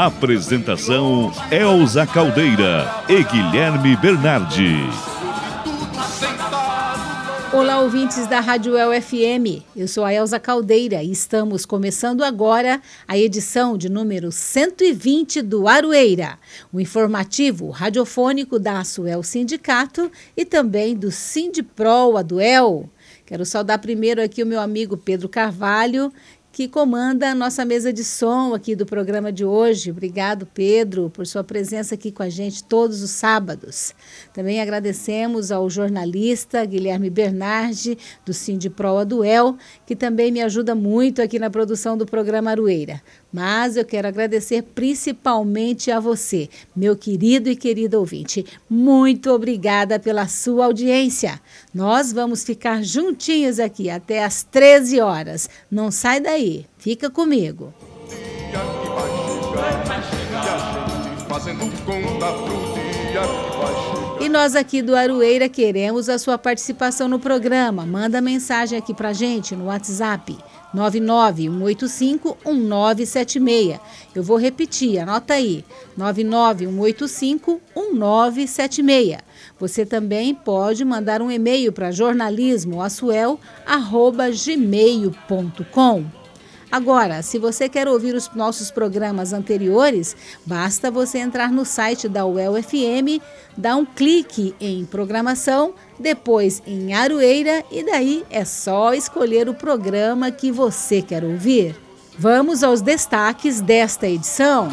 Apresentação Elza Caldeira e Guilherme Bernardi. Olá, ouvintes da Rádio El FM. Eu sou a Elza Caldeira e estamos começando agora a edição de número 120 do Aroeira, o informativo radiofônico da Asuel Sindicato e também do Sindipro Aduel. Quero saudar primeiro aqui o meu amigo Pedro Carvalho, que comanda a nossa mesa de som aqui do programa de hoje. Obrigado, Pedro, por sua presença aqui com a gente todos os sábados. Também agradecemos ao jornalista Guilherme Bernardi, do Sindipro Duel, que também me ajuda muito aqui na produção do programa Arueira. Mas eu quero agradecer principalmente a você, meu querido e querida ouvinte. Muito obrigada pela sua audiência. Nós vamos ficar juntinhos aqui até às 13 horas. Não sai daí, fica comigo. E nós aqui do Aroeira queremos a sua participação no programa. Manda mensagem aqui pra gente no WhatsApp 991851976. Eu vou repetir, anota aí. 991851976. Você também pode mandar um e-mail para jornalismoasuel@gmail.com. Agora, se você quer ouvir os nossos programas anteriores, basta você entrar no site da UEL FM, dar um clique em programação, depois em Aroeira e daí é só escolher o programa que você quer ouvir. Vamos aos destaques desta edição.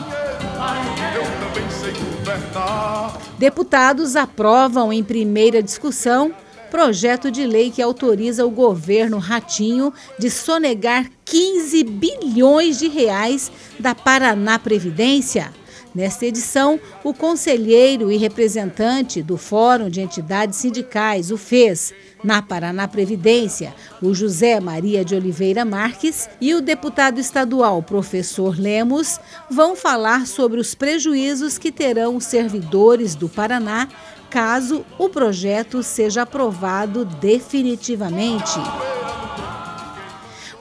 Deputados aprovam em primeira discussão projeto de lei que autoriza o governo Ratinho de sonegar 15 bilhões de reais da Paraná Previdência. Nesta edição, o conselheiro e representante do Fórum de Entidades Sindicais, o FES, na Paraná Previdência, o José Maria de Oliveira Marques, e o deputado estadual, professor Lemos, vão falar sobre os prejuízos que terão os servidores do Paraná caso o projeto seja aprovado definitivamente.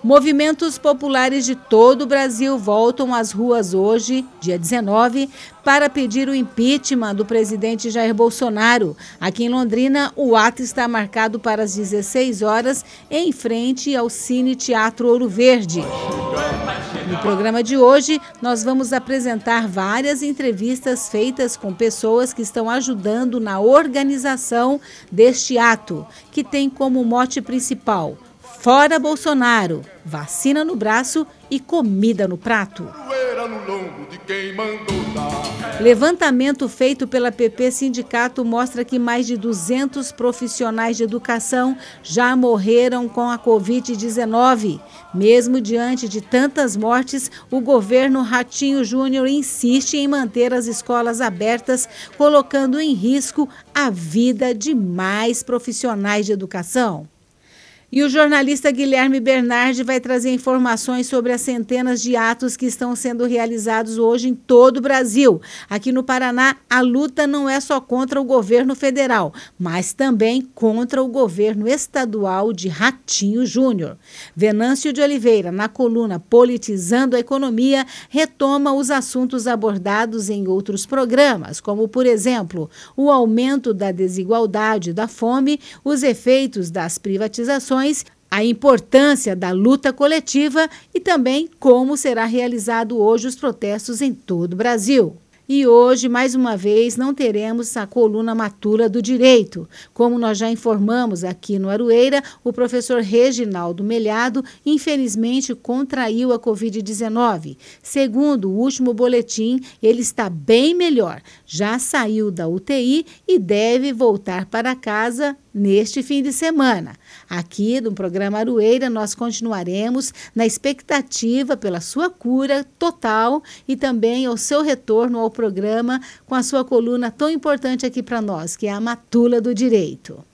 Movimentos populares de todo o Brasil voltam às ruas hoje, dia 19, para pedir o impeachment do presidente Jair Bolsonaro. Aqui em Londrina, o ato está marcado para as 16 horas, em frente ao Cine Teatro Ouro Verde. No programa de hoje, nós vamos apresentar várias entrevistas feitas com pessoas que estão ajudando na organização deste ato, que tem como mote principal Fora Bolsonaro, vacina no braço e comida no prato. Levantamento feito pela PP Sindicato mostra que mais de 200 profissionais de educação já morreram com a Covid-19. Mesmo diante de tantas mortes, o governo Ratinho Júnior insiste em manter as escolas abertas, colocando em risco a vida de mais profissionais de educação. E o jornalista Guilherme Bernardi vai trazer informações sobre as centenas de atos que estão sendo realizados hoje em todo o Brasil. Aqui no Paraná, a luta não é só contra o governo federal, mas também contra o governo estadual de Ratinho Júnior. Venâncio de Oliveira, na coluna Politizando a Economia, retoma os assuntos abordados em outros programas, como, por exemplo, o aumento da desigualdade, da fome, os efeitos das privatizações a importância da luta coletiva e também como será realizado hoje os protestos em todo o Brasil. E hoje, mais uma vez, não teremos a coluna Matura do Direito. Como nós já informamos aqui no Aroeira, o professor Reginaldo Melhado, infelizmente, contraiu a Covid-19. Segundo o último boletim, ele está bem melhor, já saiu da UTI e deve voltar para casa neste fim de semana. Aqui no programa Arueira, nós continuaremos na expectativa pela sua cura total e também ao seu retorno ao programa com a sua coluna tão importante aqui para nós, que é a Matula do Direito.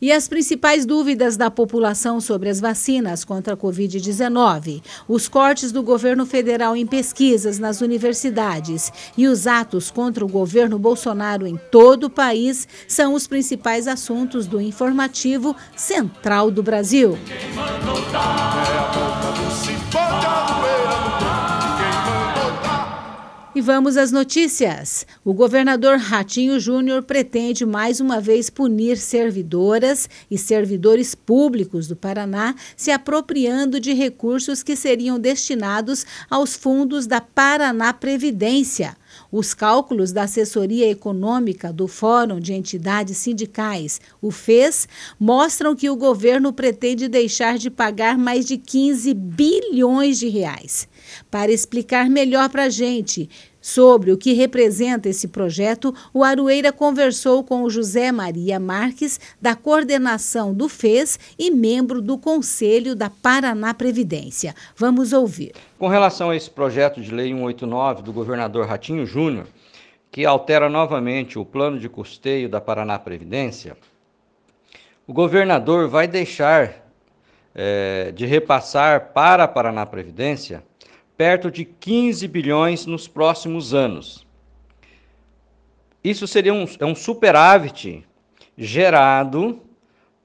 E as principais dúvidas da população sobre as vacinas contra a Covid-19, os cortes do governo federal em pesquisas nas universidades e os atos contra o governo Bolsonaro em todo o país são os principais assuntos do informativo Central do Brasil. E vamos às notícias. O governador Ratinho Júnior pretende mais uma vez punir servidoras e servidores públicos do Paraná se apropriando de recursos que seriam destinados aos fundos da Paraná Previdência. Os cálculos da assessoria econômica do Fórum de Entidades Sindicais, o FES, mostram que o governo pretende deixar de pagar mais de 15 bilhões de reais. Para explicar melhor para a gente sobre o que representa esse projeto, o Arueira conversou com o José Maria Marques, da coordenação do FES e membro do Conselho da Paraná Previdência. Vamos ouvir. Com relação a esse projeto de lei 189 do governador Ratinho Júnior, que altera novamente o plano de custeio da Paraná Previdência, o governador vai deixar é, de repassar para a Paraná Previdência perto de 15 bilhões nos próximos anos. Isso seria um, é um superávit gerado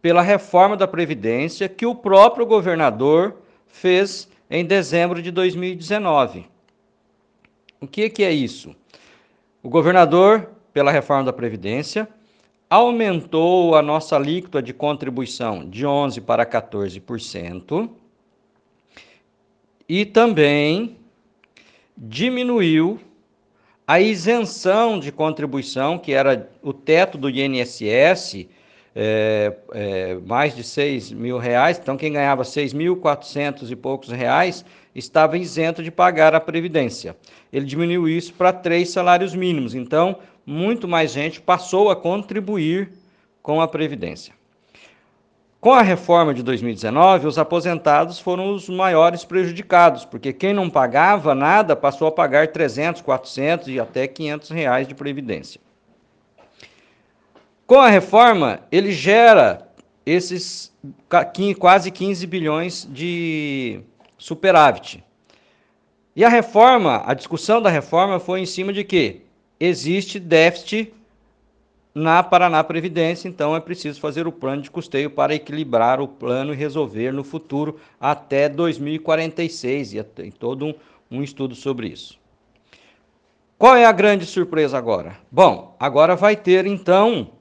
pela reforma da Previdência que o próprio governador fez em dezembro de 2019. O que, que é isso? O governador, pela reforma da Previdência, aumentou a nossa alíquota de contribuição de 11% para 14% e também diminuiu a isenção de contribuição, que era o teto do INSS, é, é, mais de 6 mil reais, então quem ganhava 6.400 e poucos reais estava isento de pagar a Previdência. Ele diminuiu isso para três salários mínimos, então muito mais gente passou a contribuir com a Previdência. Com a reforma de 2019, os aposentados foram os maiores prejudicados, porque quem não pagava nada passou a pagar 300, 400 e até 500 reais de previdência. Com a reforma, ele gera esses quase 15 bilhões de superávit. E a reforma, a discussão da reforma foi em cima de que existe déficit na Paraná Previdência, então é preciso fazer o plano de custeio para equilibrar o plano e resolver no futuro até 2046, e tem todo um, um estudo sobre isso. Qual é a grande surpresa agora? Bom, agora vai ter então,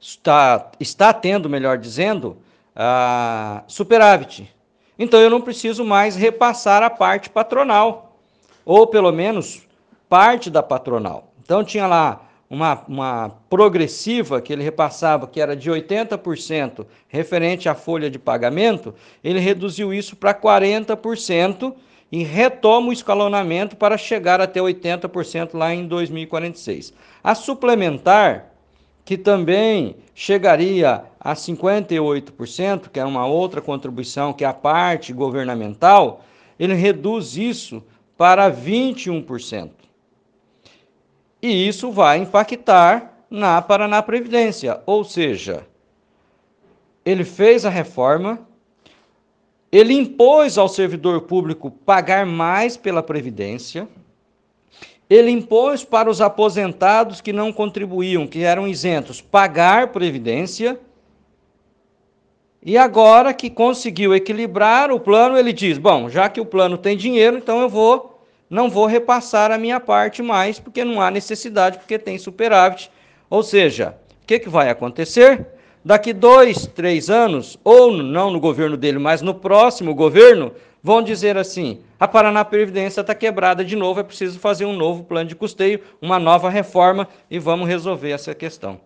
está, está tendo, melhor dizendo, a superávit. Então eu não preciso mais repassar a parte patronal, ou pelo menos parte da patronal. Então tinha lá uma, uma progressiva que ele repassava, que era de 80% referente à folha de pagamento, ele reduziu isso para 40% e retoma o escalonamento para chegar até 80% lá em 2046. A suplementar, que também chegaria a 58%, que é uma outra contribuição, que é a parte governamental, ele reduz isso para 21%. E isso vai impactar na Paraná Previdência, ou seja, ele fez a reforma, ele impôs ao servidor público pagar mais pela Previdência, ele impôs para os aposentados que não contribuíam, que eram isentos, pagar Previdência. E agora que conseguiu equilibrar o plano, ele diz: bom, já que o plano tem dinheiro, então eu vou não vou repassar a minha parte mais, porque não há necessidade, porque tem superávit. Ou seja, o que, que vai acontecer? Daqui dois, três anos, ou não no governo dele, mas no próximo governo, vão dizer assim: a Paraná Previdência está quebrada de novo, é preciso fazer um novo plano de custeio, uma nova reforma e vamos resolver essa questão.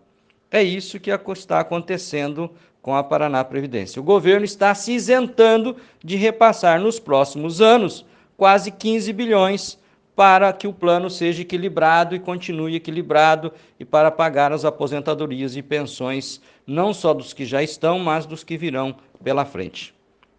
É isso que está acontecendo com a Paraná Previdência. O governo está se isentando de repassar nos próximos anos quase 15 bilhões para que o plano seja equilibrado e continue equilibrado e para pagar as aposentadorias e pensões, não só dos que já estão, mas dos que virão pela frente.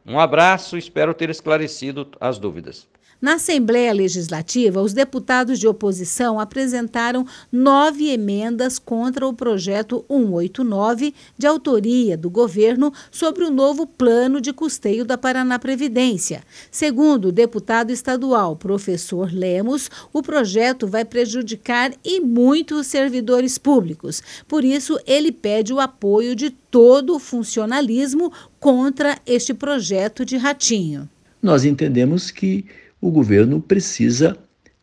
Um abraço, espero ter esclarecido as dúvidas. Na Assembleia Legislativa, os deputados de oposição apresentaram nove emendas contra o projeto 189, de autoria do governo, sobre o novo plano de custeio da Paraná Previdência. Segundo o deputado estadual professor Lemos, o projeto vai prejudicar e muito os servidores públicos. Por isso, ele pede o apoio de todo o funcionalismo contra este projeto de ratinho. Nós entendemos que o governo precisa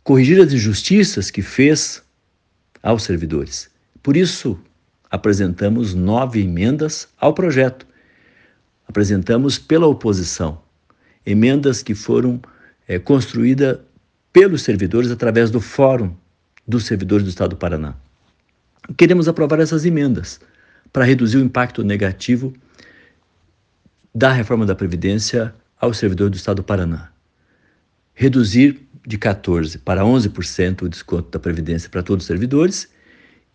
corrigir as injustiças que fez aos servidores. Por isso, apresentamos nove emendas ao projeto. Apresentamos pela oposição emendas que foram é, construídas pelos servidores através do Fórum dos Servidores do Estado do Paraná. Queremos aprovar essas emendas para reduzir o impacto negativo da reforma da Previdência aos servidores do Estado do Paraná reduzir de 14% para 11% o desconto da Previdência para todos os servidores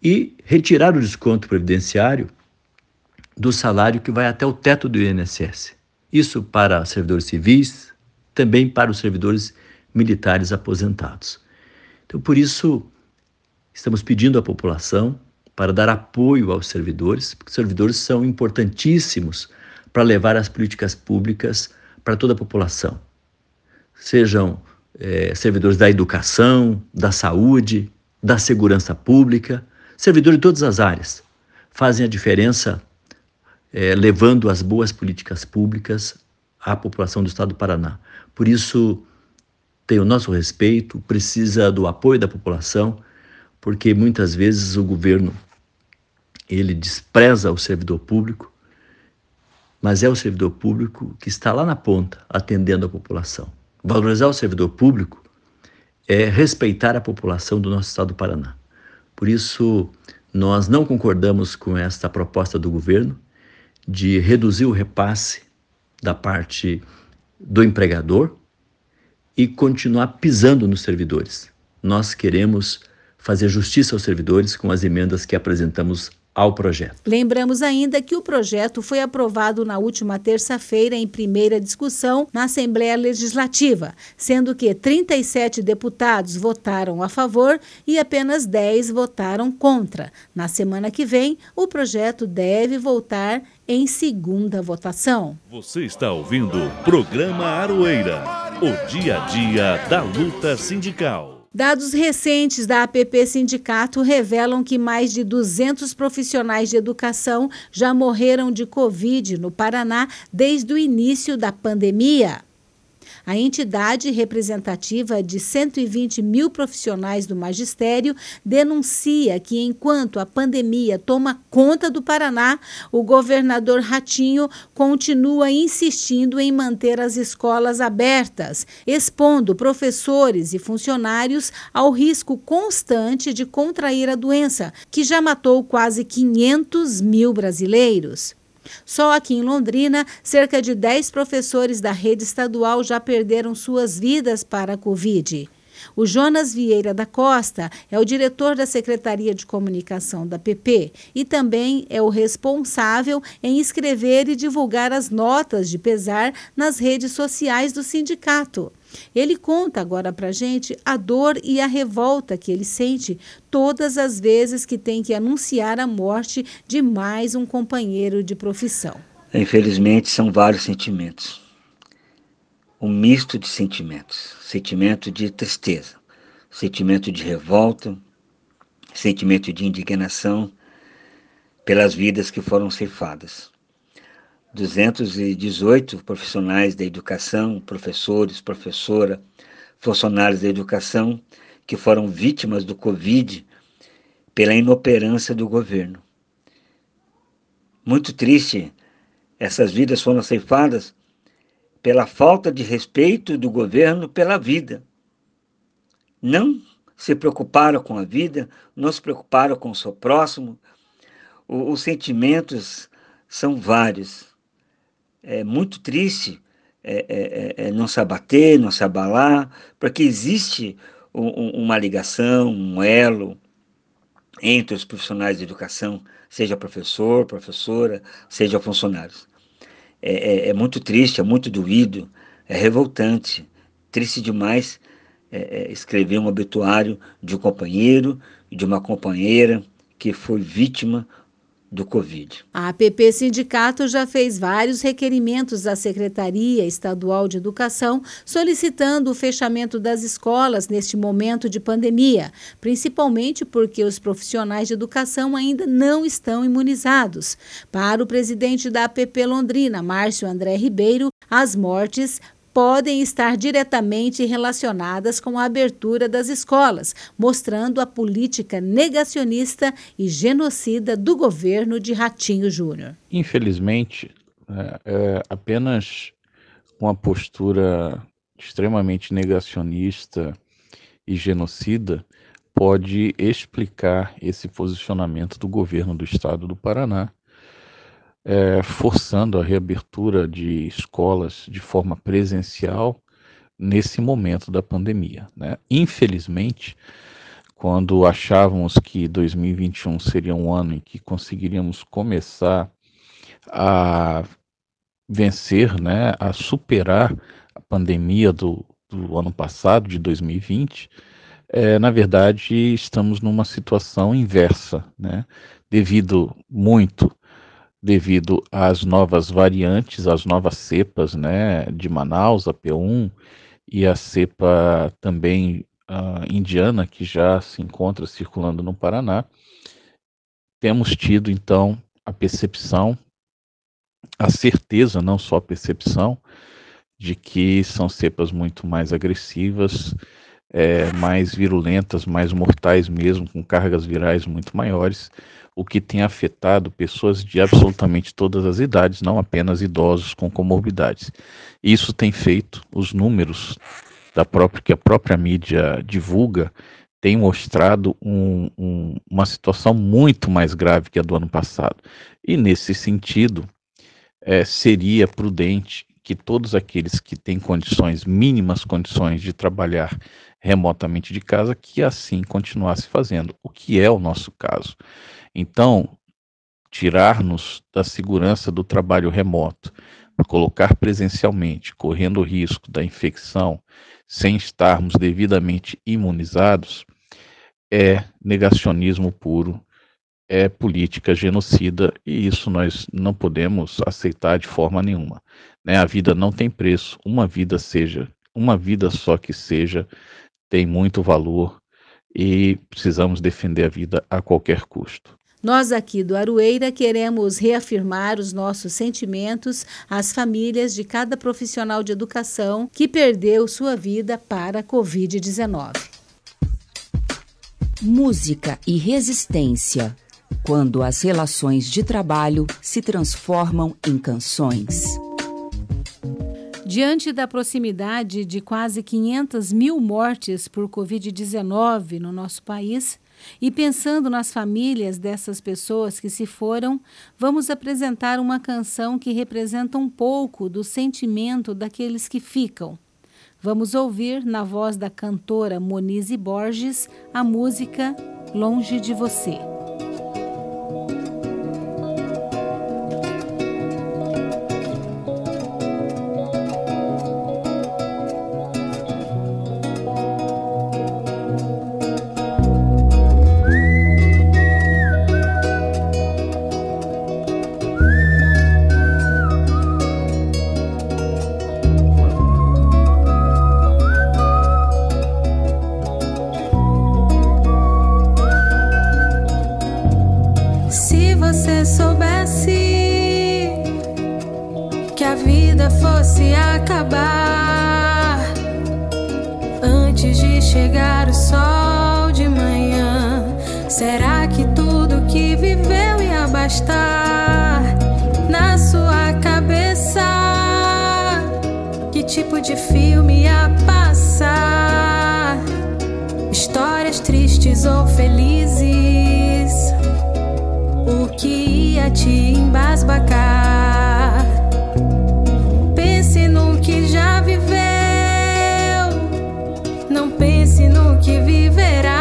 e retirar o desconto previdenciário do salário que vai até o teto do INSS. Isso para servidores civis, também para os servidores militares aposentados. Então, por isso, estamos pedindo à população para dar apoio aos servidores, porque os servidores são importantíssimos para levar as políticas públicas para toda a população sejam é, servidores da educação, da saúde, da segurança pública, servidores de todas as áreas, fazem a diferença é, levando as boas políticas públicas à população do estado do Paraná. Por isso, tem o nosso respeito, precisa do apoio da população, porque muitas vezes o governo ele despreza o servidor público, mas é o servidor público que está lá na ponta atendendo a população. Valorizar o servidor público é respeitar a população do nosso estado do Paraná. Por isso, nós não concordamos com esta proposta do governo de reduzir o repasse da parte do empregador e continuar pisando nos servidores. Nós queremos fazer justiça aos servidores com as emendas que apresentamos ao projeto. Lembramos ainda que o projeto foi aprovado na última terça-feira em primeira discussão na Assembleia Legislativa, sendo que 37 deputados votaram a favor e apenas 10 votaram contra. Na semana que vem, o projeto deve voltar em segunda votação. Você está ouvindo o programa Aroeira, o dia a dia da luta sindical. Dados recentes da APP Sindicato revelam que mais de 200 profissionais de educação já morreram de Covid no Paraná desde o início da pandemia. A entidade representativa de 120 mil profissionais do magistério denuncia que, enquanto a pandemia toma conta do Paraná, o governador Ratinho continua insistindo em manter as escolas abertas, expondo professores e funcionários ao risco constante de contrair a doença, que já matou quase 500 mil brasileiros. Só aqui em Londrina, cerca de 10 professores da rede estadual já perderam suas vidas para a Covid. O Jonas Vieira da Costa é o diretor da Secretaria de Comunicação da PP e também é o responsável em escrever e divulgar as notas de pesar nas redes sociais do sindicato. Ele conta agora para gente a dor e a revolta que ele sente todas as vezes que tem que anunciar a morte de mais um companheiro de profissão. Infelizmente, são vários sentimentos. Um misto de sentimentos. Sentimento de tristeza, sentimento de revolta, sentimento de indignação pelas vidas que foram ceifadas. 218 profissionais da educação, professores, professora, funcionários da educação que foram vítimas do Covid pela inoperância do governo. Muito triste, essas vidas foram ceifadas pela falta de respeito do governo pela vida. Não se preocuparam com a vida, não se preocuparam com o seu próximo. O, os sentimentos são vários é muito triste é, é, é, é, não se abater, não se abalar, porque existe um, uma ligação, um elo entre os profissionais de educação, seja professor, professora, seja funcionários. É, é, é muito triste, é muito doído, é revoltante, triste demais escrever um obituário de um companheiro de uma companheira que foi vítima do Covid. A APP Sindicato já fez vários requerimentos à Secretaria Estadual de Educação solicitando o fechamento das escolas neste momento de pandemia, principalmente porque os profissionais de educação ainda não estão imunizados. Para o presidente da APP Londrina, Márcio André Ribeiro, as mortes podem estar diretamente relacionadas com a abertura das escolas, mostrando a política negacionista e genocida do governo de Ratinho Júnior. Infelizmente, é, é apenas com a postura extremamente negacionista e genocida pode explicar esse posicionamento do governo do estado do Paraná é, forçando a reabertura de escolas de forma presencial nesse momento da pandemia. Né? Infelizmente, quando achávamos que 2021 seria um ano em que conseguiríamos começar a vencer, né, a superar a pandemia do, do ano passado, de 2020, é, na verdade estamos numa situação inversa, né, devido muito devido às novas variantes, às novas cepas, né, de Manaus, a P1 e a cepa também uh, indiana que já se encontra circulando no Paraná. Temos tido então a percepção, a certeza, não só a percepção, de que são cepas muito mais agressivas, é, mais virulentas, mais mortais mesmo, com cargas virais muito maiores o que tem afetado pessoas de absolutamente todas as idades, não apenas idosos com comorbidades. Isso tem feito os números da própria que a própria mídia divulga tem mostrado um, um, uma situação muito mais grave que a do ano passado. E nesse sentido, é, seria prudente que todos aqueles que têm condições, mínimas condições de trabalhar remotamente de casa, que assim continuasse fazendo, o que é o nosso caso. Então, tirar-nos da segurança do trabalho remoto, colocar presencialmente, correndo o risco da infecção, sem estarmos devidamente imunizados, é negacionismo puro, é política genocida e isso nós não podemos aceitar de forma nenhuma. Né? A vida não tem preço, uma vida seja, uma vida só que seja, tem muito valor e precisamos defender a vida a qualquer custo. Nós aqui do Arueira queremos reafirmar os nossos sentimentos às famílias de cada profissional de educação que perdeu sua vida para a Covid-19. Música e resistência. Quando as relações de trabalho se transformam em canções. Diante da proximidade de quase 500 mil mortes por Covid-19 no nosso país, e pensando nas famílias dessas pessoas que se foram, vamos apresentar uma canção que representa um pouco do sentimento daqueles que ficam. Vamos ouvir, na voz da cantora Monize Borges, a música Longe de Você. chegar o sol de manhã? Será que tudo que viveu ia bastar na sua cabeça? Que tipo de filme ia passar? Histórias tristes ou felizes? O que ia te embasbacar? Pense no que já viveu. Não pense no que viverá.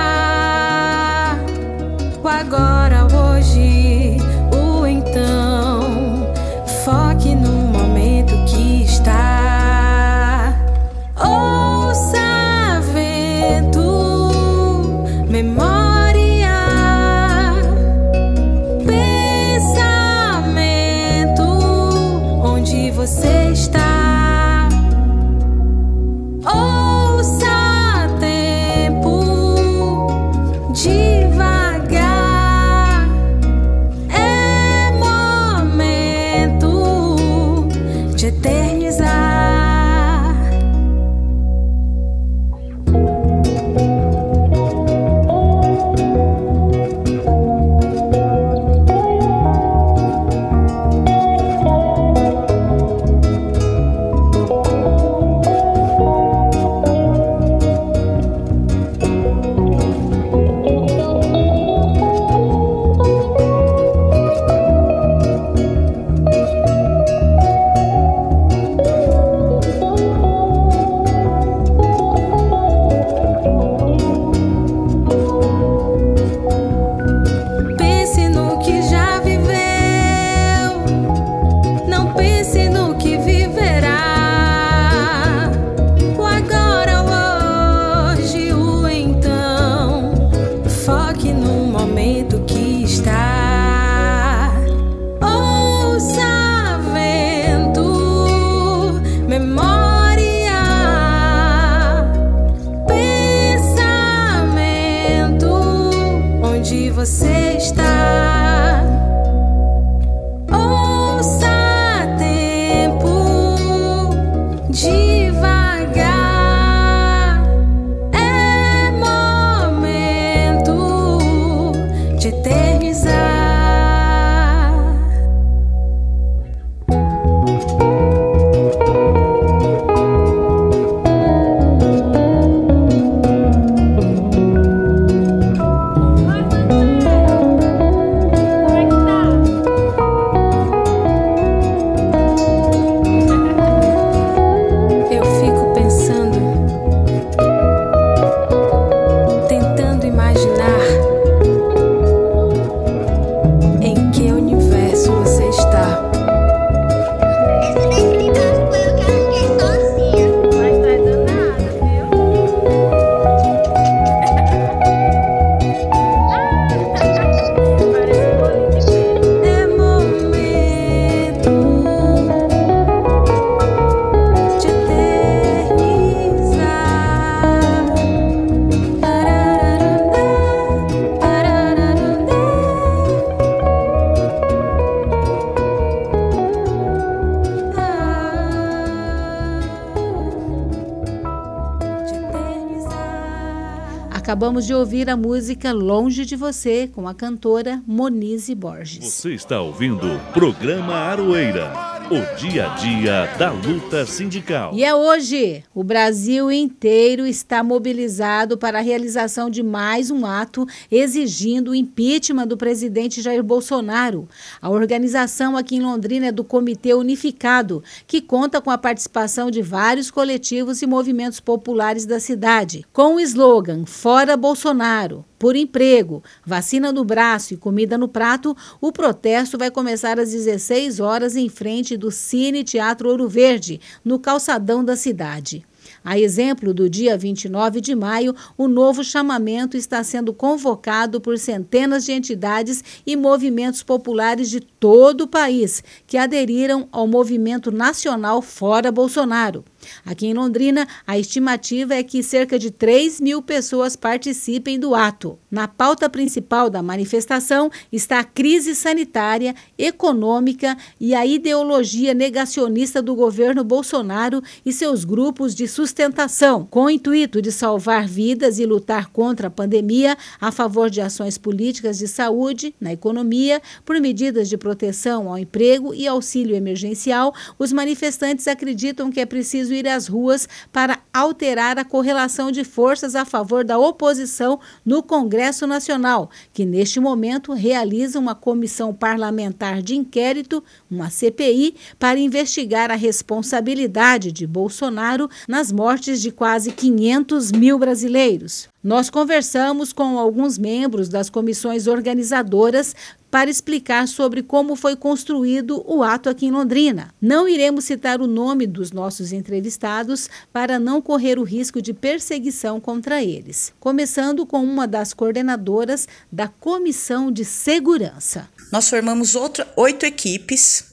Acabamos de ouvir a música Longe de Você, com a cantora Monize Borges. Você está ouvindo o programa Aroeira, o dia a dia da luta sindical. E é hoje. O Brasil inteiro está mobilizado para a realização de mais um ato exigindo o impeachment do presidente Jair Bolsonaro. A organização aqui em Londrina é do Comitê Unificado, que conta com a participação de vários coletivos e movimentos populares da cidade. Com o slogan Fora Bolsonaro, por emprego, vacina no braço e comida no prato, o protesto vai começar às 16 horas em frente do Cine Teatro Ouro Verde, no calçadão da cidade. A exemplo do dia 29 de maio, o novo chamamento está sendo convocado por centenas de entidades e movimentos populares de todo o país que aderiram ao movimento nacional Fora Bolsonaro. Aqui em Londrina, a estimativa é que cerca de 3 mil pessoas participem do ato. Na pauta principal da manifestação está a crise sanitária, econômica e a ideologia negacionista do governo Bolsonaro e seus grupos de sustentação, com o intuito de salvar vidas e lutar contra a pandemia a favor de ações políticas de saúde, na economia, por medidas de proteção ao emprego e auxílio emergencial. Os manifestantes acreditam que é preciso ir às ruas para alterar a correlação de forças a favor da oposição no Congresso Nacional, que neste momento realiza uma comissão parlamentar de inquérito, uma CPI, para investigar a responsabilidade de Bolsonaro nas mortes de quase 500 mil brasileiros. Nós conversamos com alguns membros das comissões organizadoras para explicar sobre como foi construído o ato aqui em Londrina. Não iremos citar o nome dos nossos entrevistados para não correr o risco de perseguição contra eles. Começando com uma das coordenadoras da Comissão de Segurança. Nós formamos outra, oito equipes,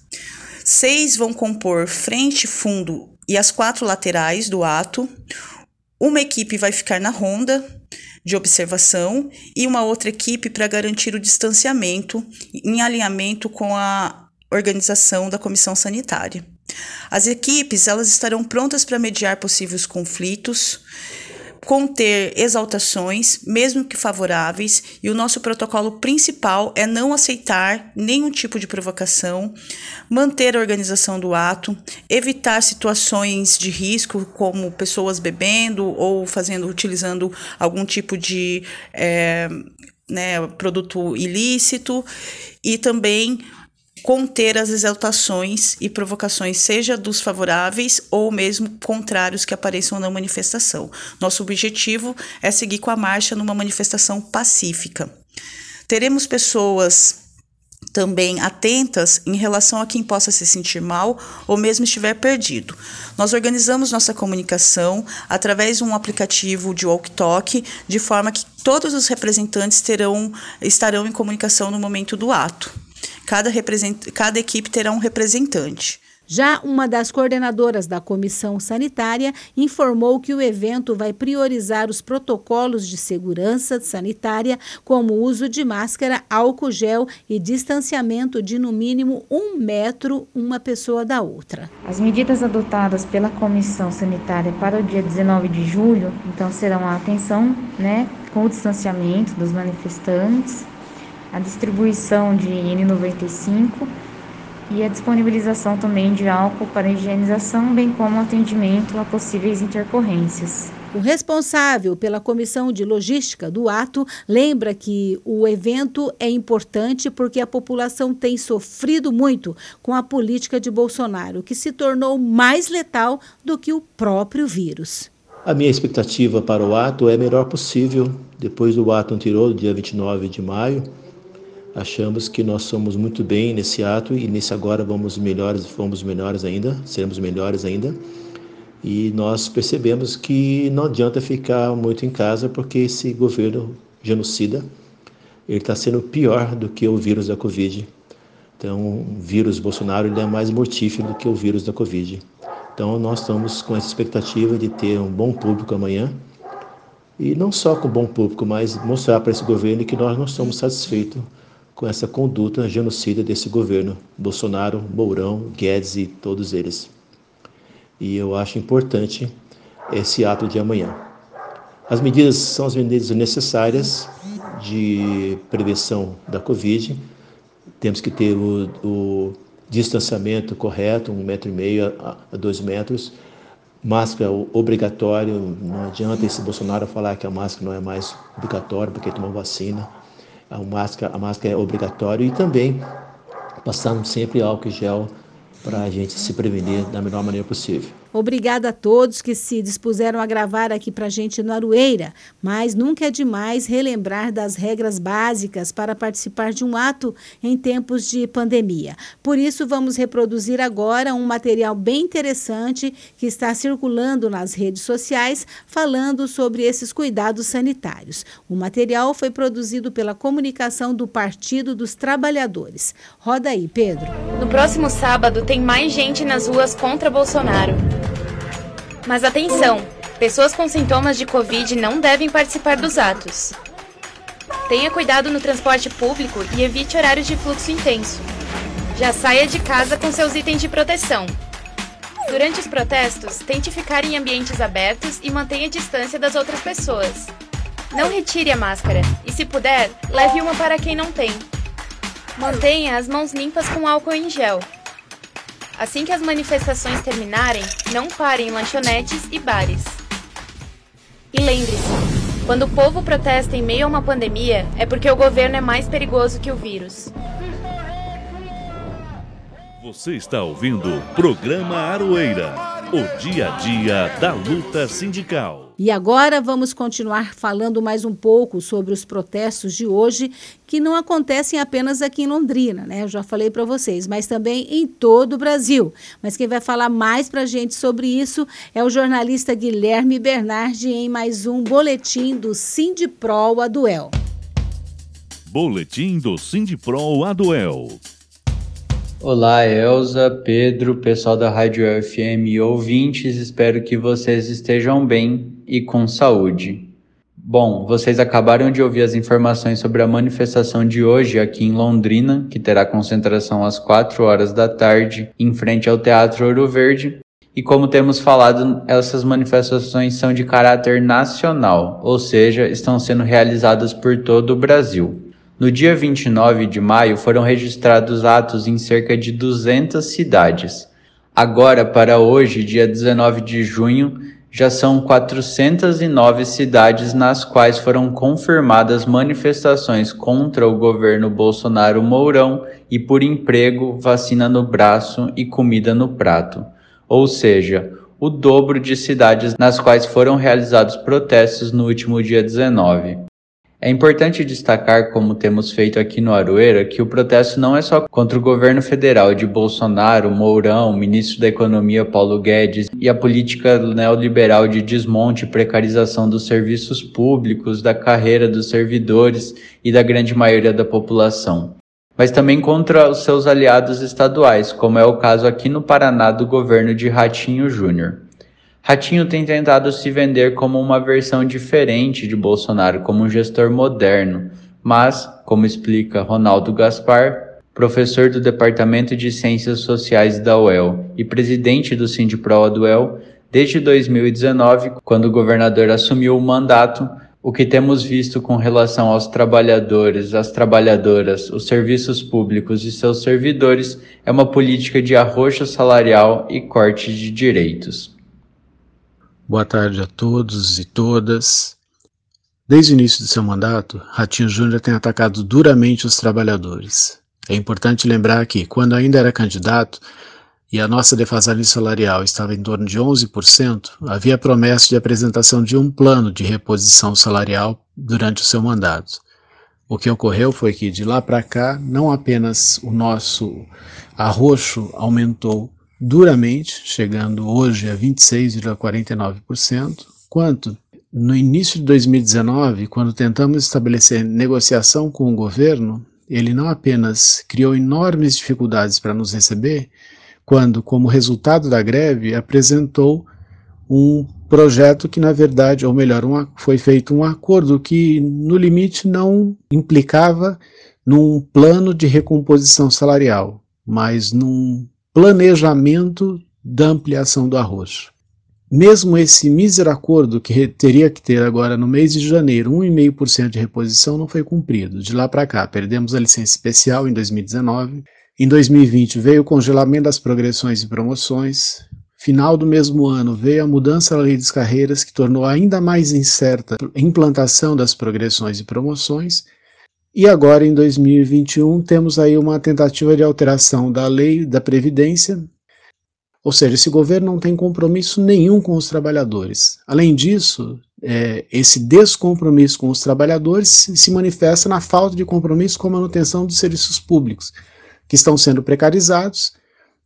seis vão compor frente, fundo e as quatro laterais do ato. Uma equipe vai ficar na ronda de observação e uma outra equipe para garantir o distanciamento em alinhamento com a organização da comissão sanitária. As equipes elas estarão prontas para mediar possíveis conflitos conter exaltações, mesmo que favoráveis, e o nosso protocolo principal é não aceitar nenhum tipo de provocação, manter a organização do ato, evitar situações de risco, como pessoas bebendo ou fazendo, utilizando algum tipo de é, né, produto ilícito, e também conter as exaltações e provocações, seja dos favoráveis ou mesmo contrários que apareçam na manifestação. Nosso objetivo é seguir com a marcha numa manifestação pacífica. Teremos pessoas também atentas em relação a quem possa se sentir mal ou mesmo estiver perdido. Nós organizamos nossa comunicação através de um aplicativo de walk-talk, de forma que todos os representantes terão, estarão em comunicação no momento do ato. Cada, cada equipe terá um representante. Já uma das coordenadoras da comissão sanitária informou que o evento vai priorizar os protocolos de segurança sanitária, como o uso de máscara, álcool gel e distanciamento de no mínimo um metro uma pessoa da outra. As medidas adotadas pela comissão sanitária para o dia 19 de julho, então, serão a atenção né, com o distanciamento dos manifestantes, a distribuição de N95 e a disponibilização também de álcool para higienização, bem como atendimento a possíveis intercorrências. O responsável pela comissão de logística do ato lembra que o evento é importante porque a população tem sofrido muito com a política de Bolsonaro, que se tornou mais letal do que o próprio vírus. A minha expectativa para o ato é a melhor possível. Depois do ato anterior, dia 29 de maio, Achamos que nós somos muito bem nesse ato e nesse agora vamos melhores, fomos melhores ainda, seremos melhores ainda. E nós percebemos que não adianta ficar muito em casa porque esse governo genocida ele está sendo pior do que o vírus da Covid. Então, o vírus Bolsonaro ele é mais mortífero do que o vírus da Covid. Então, nós estamos com essa expectativa de ter um bom público amanhã. E não só com bom público, mas mostrar para esse governo que nós não estamos satisfeitos com essa conduta genocida desse governo, Bolsonaro, Mourão, Guedes e todos eles. E eu acho importante esse ato de amanhã. As medidas são as medidas necessárias de prevenção da Covid. Temos que ter o, o distanciamento correto, um metro e meio a, a dois metros. Máscara obrigatório, não adianta esse Bolsonaro falar que a máscara não é mais obrigatória porque tomou vacina a máscara, a máscara é obrigatória e também passando sempre álcool gel para a gente se prevenir da melhor maneira possível. Obrigada a todos que se dispuseram a gravar aqui para gente no Arueira, mas nunca é demais relembrar das regras básicas para participar de um ato em tempos de pandemia. Por isso, vamos reproduzir agora um material bem interessante que está circulando nas redes sociais falando sobre esses cuidados sanitários. O material foi produzido pela comunicação do Partido dos Trabalhadores. Roda aí, Pedro. No próximo sábado tem mais gente nas ruas contra Bolsonaro. Mas atenção! Pessoas com sintomas de Covid não devem participar dos atos. Tenha cuidado no transporte público e evite horários de fluxo intenso. Já saia de casa com seus itens de proteção. Durante os protestos, tente ficar em ambientes abertos e mantenha distância das outras pessoas. Não retire a máscara e, se puder, leve uma para quem não tem. Mantenha as mãos limpas com álcool em gel. Assim que as manifestações terminarem, não parem em lanchonetes e bares. E lembre-se, quando o povo protesta em meio a uma pandemia, é porque o governo é mais perigoso que o vírus. Você está ouvindo o programa Aroeira, o dia a dia da luta sindical. E agora vamos continuar falando mais um pouco sobre os protestos de hoje, que não acontecem apenas aqui em Londrina, né? Eu já falei para vocês, mas também em todo o Brasil. Mas quem vai falar mais para a gente sobre isso é o jornalista Guilherme Bernardi em mais um boletim do Sindipro Aduel. Boletim do Sindipro Aduel. Olá, Elza, Pedro, pessoal da Rádio FM e ouvintes, espero que vocês estejam bem e com saúde. Bom, vocês acabaram de ouvir as informações sobre a manifestação de hoje aqui em Londrina, que terá concentração às 4 horas da tarde, em frente ao Teatro Ouro Verde. E como temos falado, essas manifestações são de caráter nacional, ou seja, estão sendo realizadas por todo o Brasil. No dia 29 de maio foram registrados atos em cerca de 200 cidades. Agora, para hoje, dia 19 de junho, já são 409 cidades nas quais foram confirmadas manifestações contra o governo Bolsonaro Mourão e por emprego, vacina no braço e comida no prato. Ou seja, o dobro de cidades nas quais foram realizados protestos no último dia 19. É importante destacar, como temos feito aqui no Aroeira, que o protesto não é só contra o governo federal de Bolsonaro, Mourão, ministro da Economia Paulo Guedes e a política neoliberal de desmonte e precarização dos serviços públicos, da carreira dos servidores e da grande maioria da população, mas também contra os seus aliados estaduais, como é o caso aqui no Paraná do governo de Ratinho Júnior. Ratinho tem tentado se vender como uma versão diferente de Bolsonaro, como um gestor moderno, mas, como explica Ronaldo Gaspar, professor do Departamento de Ciências Sociais da UEL e presidente do Sindipro do UEL, desde 2019, quando o governador assumiu o mandato, o que temos visto com relação aos trabalhadores, às trabalhadoras, os serviços públicos e seus servidores é uma política de arroxo salarial e corte de direitos. Boa tarde a todos e todas. Desde o início de seu mandato, Ratinho Júnior tem atacado duramente os trabalhadores. É importante lembrar que, quando ainda era candidato e a nossa defasagem salarial estava em torno de 11%, havia promessa de apresentação de um plano de reposição salarial durante o seu mandato. O que ocorreu foi que, de lá para cá, não apenas o nosso arroxo aumentou duramente, chegando hoje a 26,49%, quanto no início de 2019, quando tentamos estabelecer negociação com o governo, ele não apenas criou enormes dificuldades para nos receber, quando, como resultado da greve, apresentou um projeto que, na verdade, ou melhor, um, foi feito um acordo que, no limite, não implicava num plano de recomposição salarial, mas num planejamento da ampliação do arroz. Mesmo esse mísero acordo que teria que ter agora no mês de janeiro 1,5% de reposição não foi cumprido. De lá para cá, perdemos a licença especial em 2019. Em 2020 veio o congelamento das progressões e promoções. Final do mesmo ano veio a mudança da lei das carreiras que tornou ainda mais incerta a implantação das progressões e promoções e agora, em 2021, temos aí uma tentativa de alteração da lei da Previdência, ou seja, esse governo não tem compromisso nenhum com os trabalhadores. Além disso, é, esse descompromisso com os trabalhadores se manifesta na falta de compromisso com a manutenção dos serviços públicos, que estão sendo precarizados,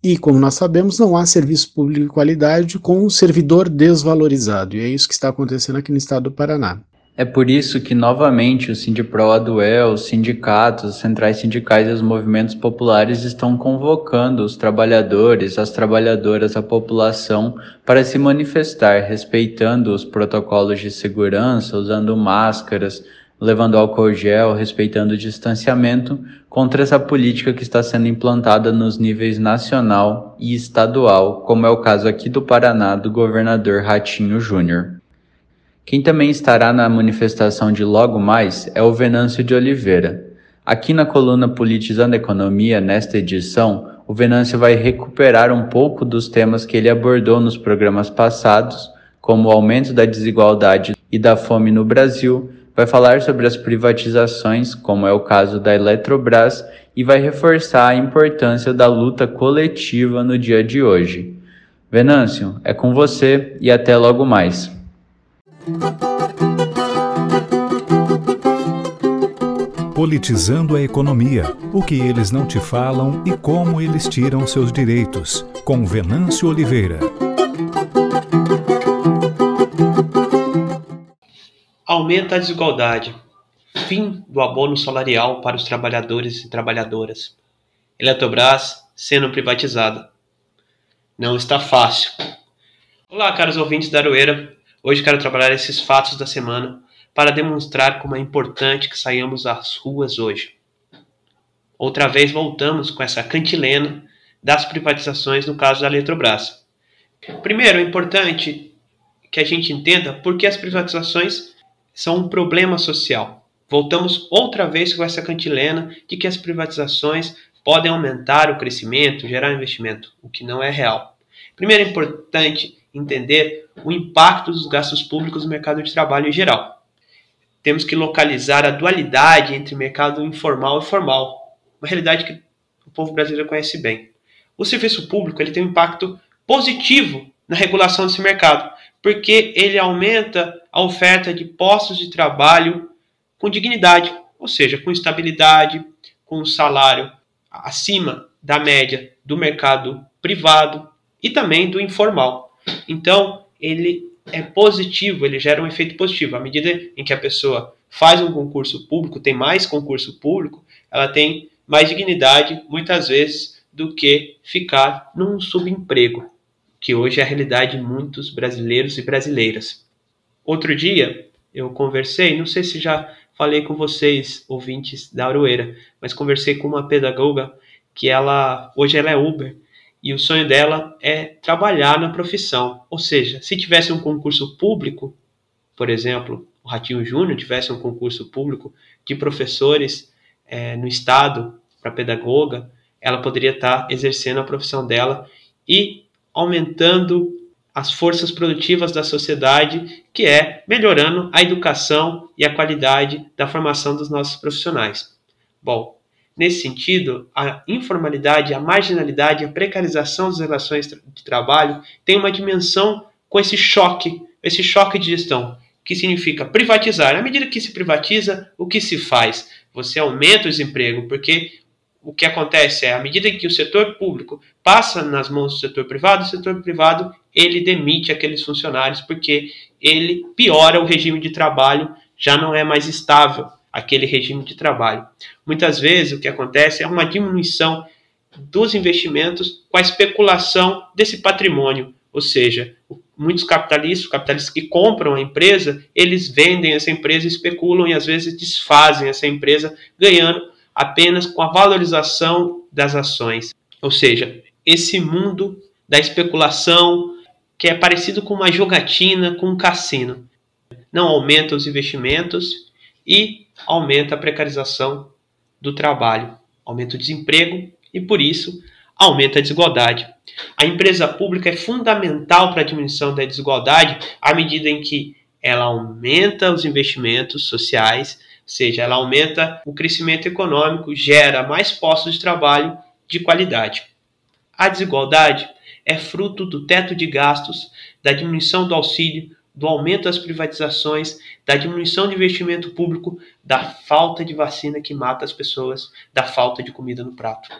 e, como nós sabemos, não há serviço público de qualidade com um servidor desvalorizado, e é isso que está acontecendo aqui no estado do Paraná. É por isso que, novamente, o Sindipro Aduel, os sindicatos, as centrais sindicais e os movimentos populares estão convocando os trabalhadores, as trabalhadoras, a população para se manifestar, respeitando os protocolos de segurança, usando máscaras, levando álcool gel, respeitando o distanciamento, contra essa política que está sendo implantada nos níveis nacional e estadual, como é o caso aqui do Paraná do governador Ratinho Júnior. Quem também estará na manifestação de logo mais é o Venâncio de Oliveira. Aqui na coluna Politizando Economia, nesta edição, o Venâncio vai recuperar um pouco dos temas que ele abordou nos programas passados, como o aumento da desigualdade e da fome no Brasil, vai falar sobre as privatizações, como é o caso da Eletrobras, e vai reforçar a importância da luta coletiva no dia de hoje. Venâncio, é com você e até logo mais. Politizando a economia, o que eles não te falam e como eles tiram seus direitos, com Venâncio Oliveira. Aumenta a desigualdade. Fim do abono salarial para os trabalhadores e trabalhadoras. Eletrobras sendo privatizada. Não está fácil. Olá, caros ouvintes da Aroeira. Hoje quero trabalhar esses fatos da semana para demonstrar como é importante que saiamos às ruas hoje. Outra vez voltamos com essa cantilena das privatizações no caso da Eletrobras. Primeiro, é importante que a gente entenda por que as privatizações são um problema social. Voltamos outra vez com essa cantilena de que as privatizações podem aumentar o crescimento, gerar investimento, o que não é real. Primeiro, é importante entender o impacto dos gastos públicos no mercado de trabalho em geral temos que localizar a dualidade entre mercado informal e formal, uma realidade que o povo brasileiro conhece bem. O serviço público ele tem um impacto positivo na regulação desse mercado, porque ele aumenta a oferta de postos de trabalho com dignidade, ou seja, com estabilidade, com um salário acima da média do mercado privado e também do informal. Então, ele é positivo, ele gera um efeito positivo. À medida em que a pessoa faz um concurso público, tem mais concurso público, ela tem mais dignidade, muitas vezes, do que ficar num subemprego, que hoje é a realidade de muitos brasileiros e brasileiras. Outro dia, eu conversei, não sei se já falei com vocês, ouvintes da Aroeira, mas conversei com uma pedagoga que ela, hoje ela é Uber, e o sonho dela é trabalhar na profissão. Ou seja, se tivesse um concurso público, por exemplo, o Ratinho Júnior tivesse um concurso público de professores é, no estado para pedagoga, ela poderia estar exercendo a profissão dela e aumentando as forças produtivas da sociedade, que é melhorando a educação e a qualidade da formação dos nossos profissionais. Bom, Nesse sentido, a informalidade, a marginalidade, a precarização das relações de trabalho tem uma dimensão com esse choque, esse choque de gestão, que significa privatizar. À medida que se privatiza, o que se faz? Você aumenta o desemprego, porque o que acontece é, à medida que o setor público passa nas mãos do setor privado, o setor privado ele demite aqueles funcionários porque ele piora o regime de trabalho, já não é mais estável aquele regime de trabalho. Muitas vezes o que acontece é uma diminuição dos investimentos com a especulação desse patrimônio, ou seja, muitos capitalistas, capitalistas que compram a empresa, eles vendem essa empresa, especulam e às vezes desfazem essa empresa, ganhando apenas com a valorização das ações. Ou seja, esse mundo da especulação que é parecido com uma jogatina, com um cassino. Não aumenta os investimentos e aumenta a precarização do trabalho, aumenta o desemprego e, por isso, aumenta a desigualdade. A empresa pública é fundamental para a diminuição da desigualdade à medida em que ela aumenta os investimentos sociais, ou seja, ela aumenta o crescimento econômico, gera mais postos de trabalho de qualidade. A desigualdade é fruto do teto de gastos, da diminuição do auxílio, do aumento das privatizações, da diminuição de investimento público, da falta de vacina que mata as pessoas, da falta de comida no prato.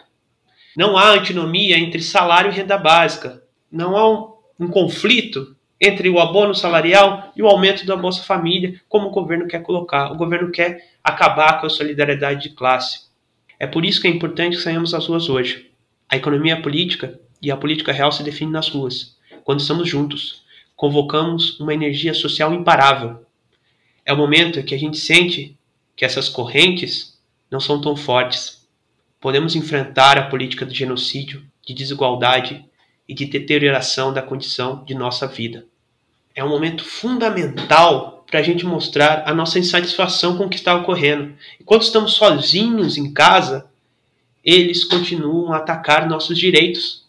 Não há antinomia entre salário e renda básica. Não há um, um conflito entre o abono salarial e o aumento da Bolsa Família, como o governo quer colocar. O governo quer acabar com a solidariedade de classe. É por isso que é importante que saímos às ruas hoje. A economia política e a política real se definem nas ruas, quando estamos juntos, convocamos uma energia social imparável. É o momento que a gente sente que essas correntes não são tão fortes. Podemos enfrentar a política do genocídio, de desigualdade e de deterioração da condição de nossa vida. É um momento fundamental para a gente mostrar a nossa insatisfação com o que está ocorrendo. Enquanto estamos sozinhos em casa, eles continuam a atacar nossos direitos,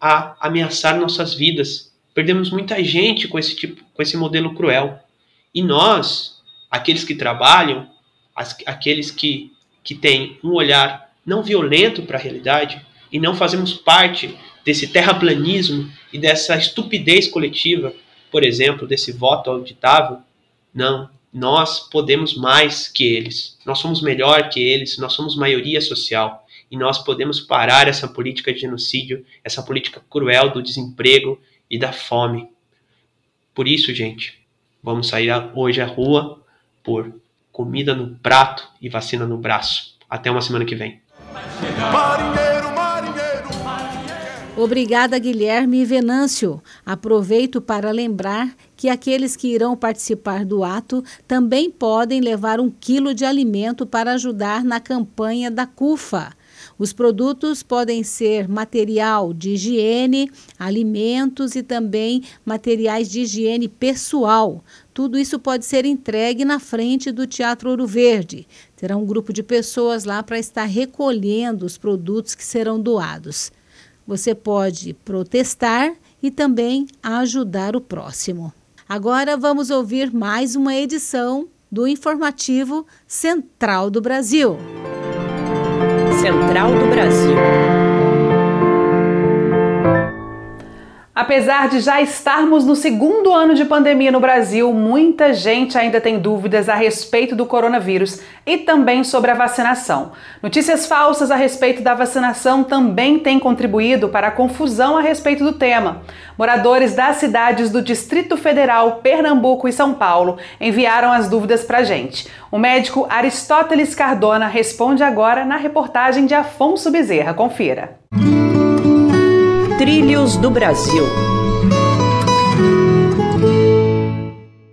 a ameaçar nossas vidas. Perdemos muita gente com esse tipo, com esse modelo cruel. E nós, aqueles que trabalham, as, aqueles que, que têm um olhar não violento para a realidade e não fazemos parte desse terraplanismo e dessa estupidez coletiva, por exemplo, desse voto auditável, não, nós podemos mais que eles. Nós somos melhor que eles, nós somos maioria social e nós podemos parar essa política de genocídio, essa política cruel do desemprego e da fome. Por isso, gente, vamos sair hoje à rua por comida no prato e vacina no braço. Até uma semana que vem. Obrigada, Guilherme e Venâncio. Aproveito para lembrar que aqueles que irão participar do ato também podem levar um quilo de alimento para ajudar na campanha da CUFA. Os produtos podem ser material de higiene, alimentos e também materiais de higiene pessoal. Tudo isso pode ser entregue na frente do Teatro Ouro Verde. Terá um grupo de pessoas lá para estar recolhendo os produtos que serão doados. Você pode protestar e também ajudar o próximo. Agora vamos ouvir mais uma edição do informativo Central do Brasil. Central do Brasil. Apesar de já estarmos no segundo ano de pandemia no Brasil, muita gente ainda tem dúvidas a respeito do coronavírus e também sobre a vacinação. Notícias falsas a respeito da vacinação também têm contribuído para a confusão a respeito do tema. Moradores das cidades do Distrito Federal, Pernambuco e São Paulo enviaram as dúvidas para a gente. O médico Aristóteles Cardona responde agora na reportagem de Afonso Bezerra. Confira. Trilhos do Brasil.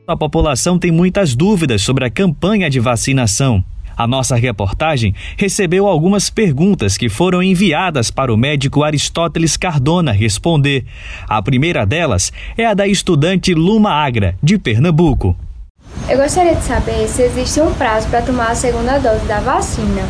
A população tem muitas dúvidas sobre a campanha de vacinação. A nossa reportagem recebeu algumas perguntas que foram enviadas para o médico Aristóteles Cardona responder. A primeira delas é a da estudante Luma Agra, de Pernambuco. Eu gostaria de saber se existe um prazo para tomar a segunda dose da vacina.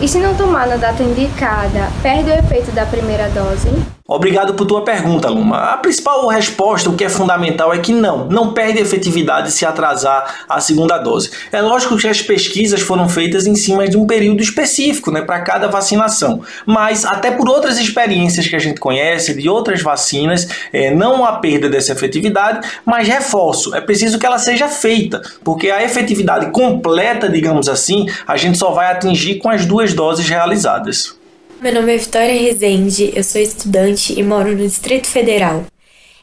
E se não tomar na data indicada, perde o efeito da primeira dose? Obrigado por tua pergunta, Luma. A principal resposta, o que é fundamental, é que não, não perde efetividade se atrasar a segunda dose. É lógico que as pesquisas foram feitas em cima de um período específico, né, para cada vacinação. Mas até por outras experiências que a gente conhece de outras vacinas, é, não há perda dessa efetividade, mas reforço, é preciso que ela seja feita, porque a efetividade completa, digamos assim, a gente só vai atingir com as duas doses realizadas. Meu nome é Vitória Rezende, eu sou estudante e moro no Distrito Federal.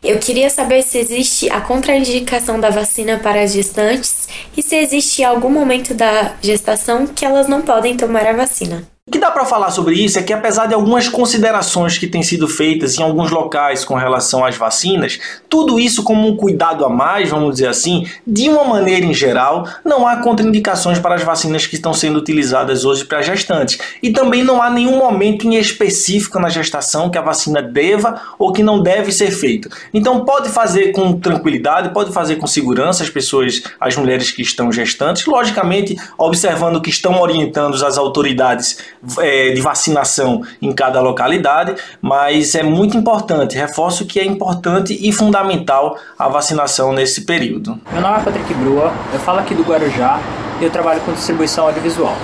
Eu queria saber se existe a contraindicação da vacina para as gestantes e se existe algum momento da gestação que elas não podem tomar a vacina. O que dá para falar sobre isso é que, apesar de algumas considerações que têm sido feitas em alguns locais com relação às vacinas, tudo isso como um cuidado a mais, vamos dizer assim, de uma maneira em geral, não há contraindicações para as vacinas que estão sendo utilizadas hoje para gestantes. E também não há nenhum momento em específico na gestação que a vacina deva ou que não deve ser feito. Então pode fazer com tranquilidade, pode fazer com segurança as pessoas, as mulheres que estão gestantes, logicamente observando que estão orientando as autoridades é, de vacinação em cada localidade, mas é muito importante, reforço que é importante e fundamental a vacinação nesse período. Meu nome é Patrick Brua, eu falo aqui do Guarujá e eu trabalho com distribuição audiovisual.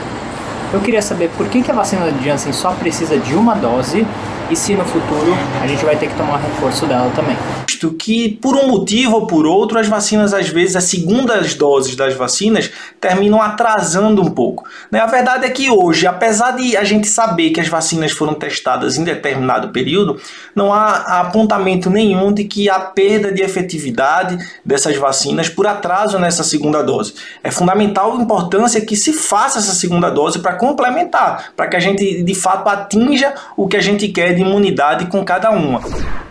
Eu queria saber por que, que a vacina de Janssen só precisa de uma dose e se no futuro a gente vai ter que tomar reforço dela também. Visto que, por um motivo ou por outro, as vacinas, às vezes, as segundas doses das vacinas terminam atrasando um pouco. Né? A verdade é que hoje, apesar de a gente saber que as vacinas foram testadas em determinado período, não há apontamento nenhum de que há perda de efetividade dessas vacinas por atraso nessa segunda dose. É fundamental a importância que se faça essa segunda dose para complementar, para que a gente de fato atinja o que a gente quer de imunidade com cada uma.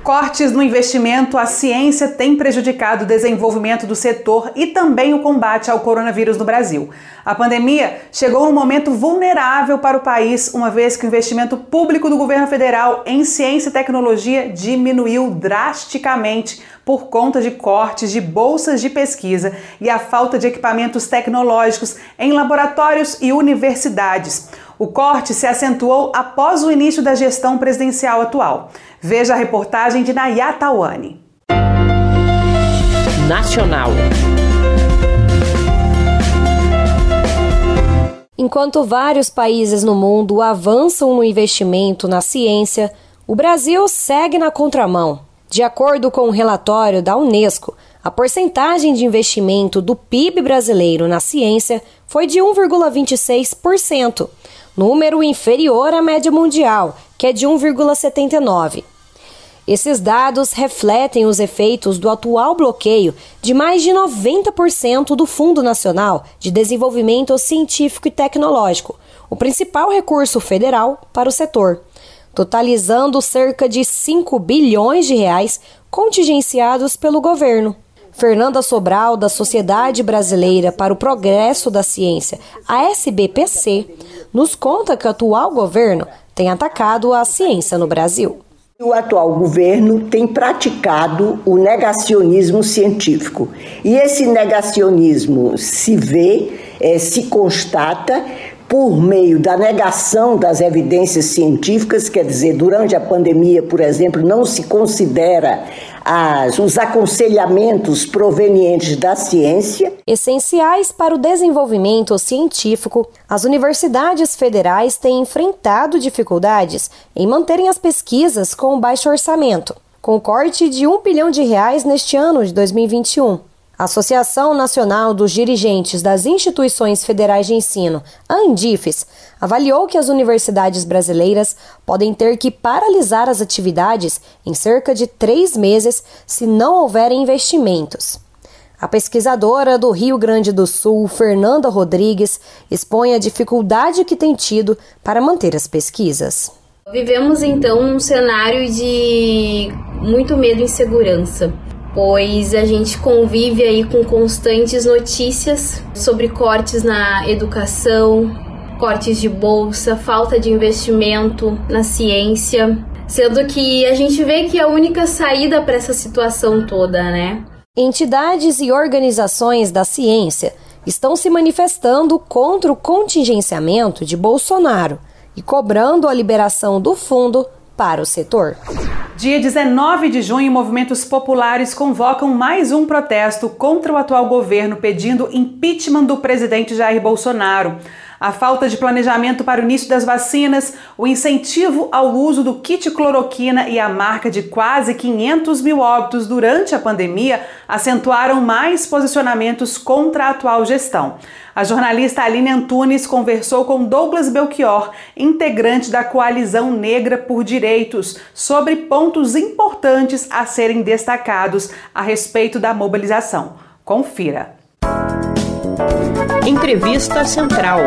Cortes no investimento, a ciência tem prejudicado o desenvolvimento do setor e também o combate ao coronavírus no Brasil. A pandemia chegou num momento vulnerável para o país, uma vez que o investimento público do governo federal em ciência e tecnologia diminuiu drasticamente por conta de cortes de bolsas de pesquisa e a falta de equipamentos tecnológicos em laboratórios e universidades. O corte se acentuou após o início da gestão presidencial atual. Veja a reportagem de Nayata Tawani. Nacional. Enquanto vários países no mundo avançam no investimento na ciência, o Brasil segue na contramão. De acordo com um relatório da Unesco, a porcentagem de investimento do PIB brasileiro na ciência foi de 1,26%, número inferior à média mundial, que é de 1,79%. Esses dados refletem os efeitos do atual bloqueio de mais de 90% do Fundo Nacional de Desenvolvimento Científico e Tecnológico, o principal recurso federal para o setor, totalizando cerca de 5 bilhões de reais contingenciados pelo governo. Fernanda Sobral, da Sociedade Brasileira para o Progresso da Ciência, a SBPC, nos conta que o atual governo tem atacado a ciência no Brasil. O atual governo tem praticado o negacionismo científico. E esse negacionismo se vê, é, se constata por meio da negação das evidências científicas, quer dizer, durante a pandemia, por exemplo, não se considera as, os aconselhamentos provenientes da ciência. Essenciais para o desenvolvimento científico, as universidades federais têm enfrentado dificuldades em manterem as pesquisas com baixo orçamento, com corte de um bilhão de reais neste ano de 2021. A Associação Nacional dos Dirigentes das Instituições Federais de Ensino, a Andifes, avaliou que as universidades brasileiras podem ter que paralisar as atividades em cerca de três meses se não houverem investimentos. A pesquisadora do Rio Grande do Sul, Fernanda Rodrigues, expõe a dificuldade que tem tido para manter as pesquisas. Vivemos então um cenário de muito medo e insegurança pois a gente convive aí com constantes notícias sobre cortes na educação, cortes de bolsa, falta de investimento na ciência, sendo que a gente vê que a única saída para essa situação toda, né? Entidades e organizações da ciência estão se manifestando contra o contingenciamento de Bolsonaro e cobrando a liberação do fundo para o setor. Dia 19 de junho, movimentos populares convocam mais um protesto contra o atual governo pedindo impeachment do presidente Jair Bolsonaro a falta de planejamento para o início das vacinas, o incentivo ao uso do kit cloroquina e a marca de quase 500 mil óbitos durante a pandemia acentuaram mais posicionamentos contra a atual gestão. A jornalista Aline Antunes conversou com Douglas Belchior, integrante da Coalizão Negra por Direitos, sobre pontos importantes a serem destacados a respeito da mobilização. Confira. Entrevista Central.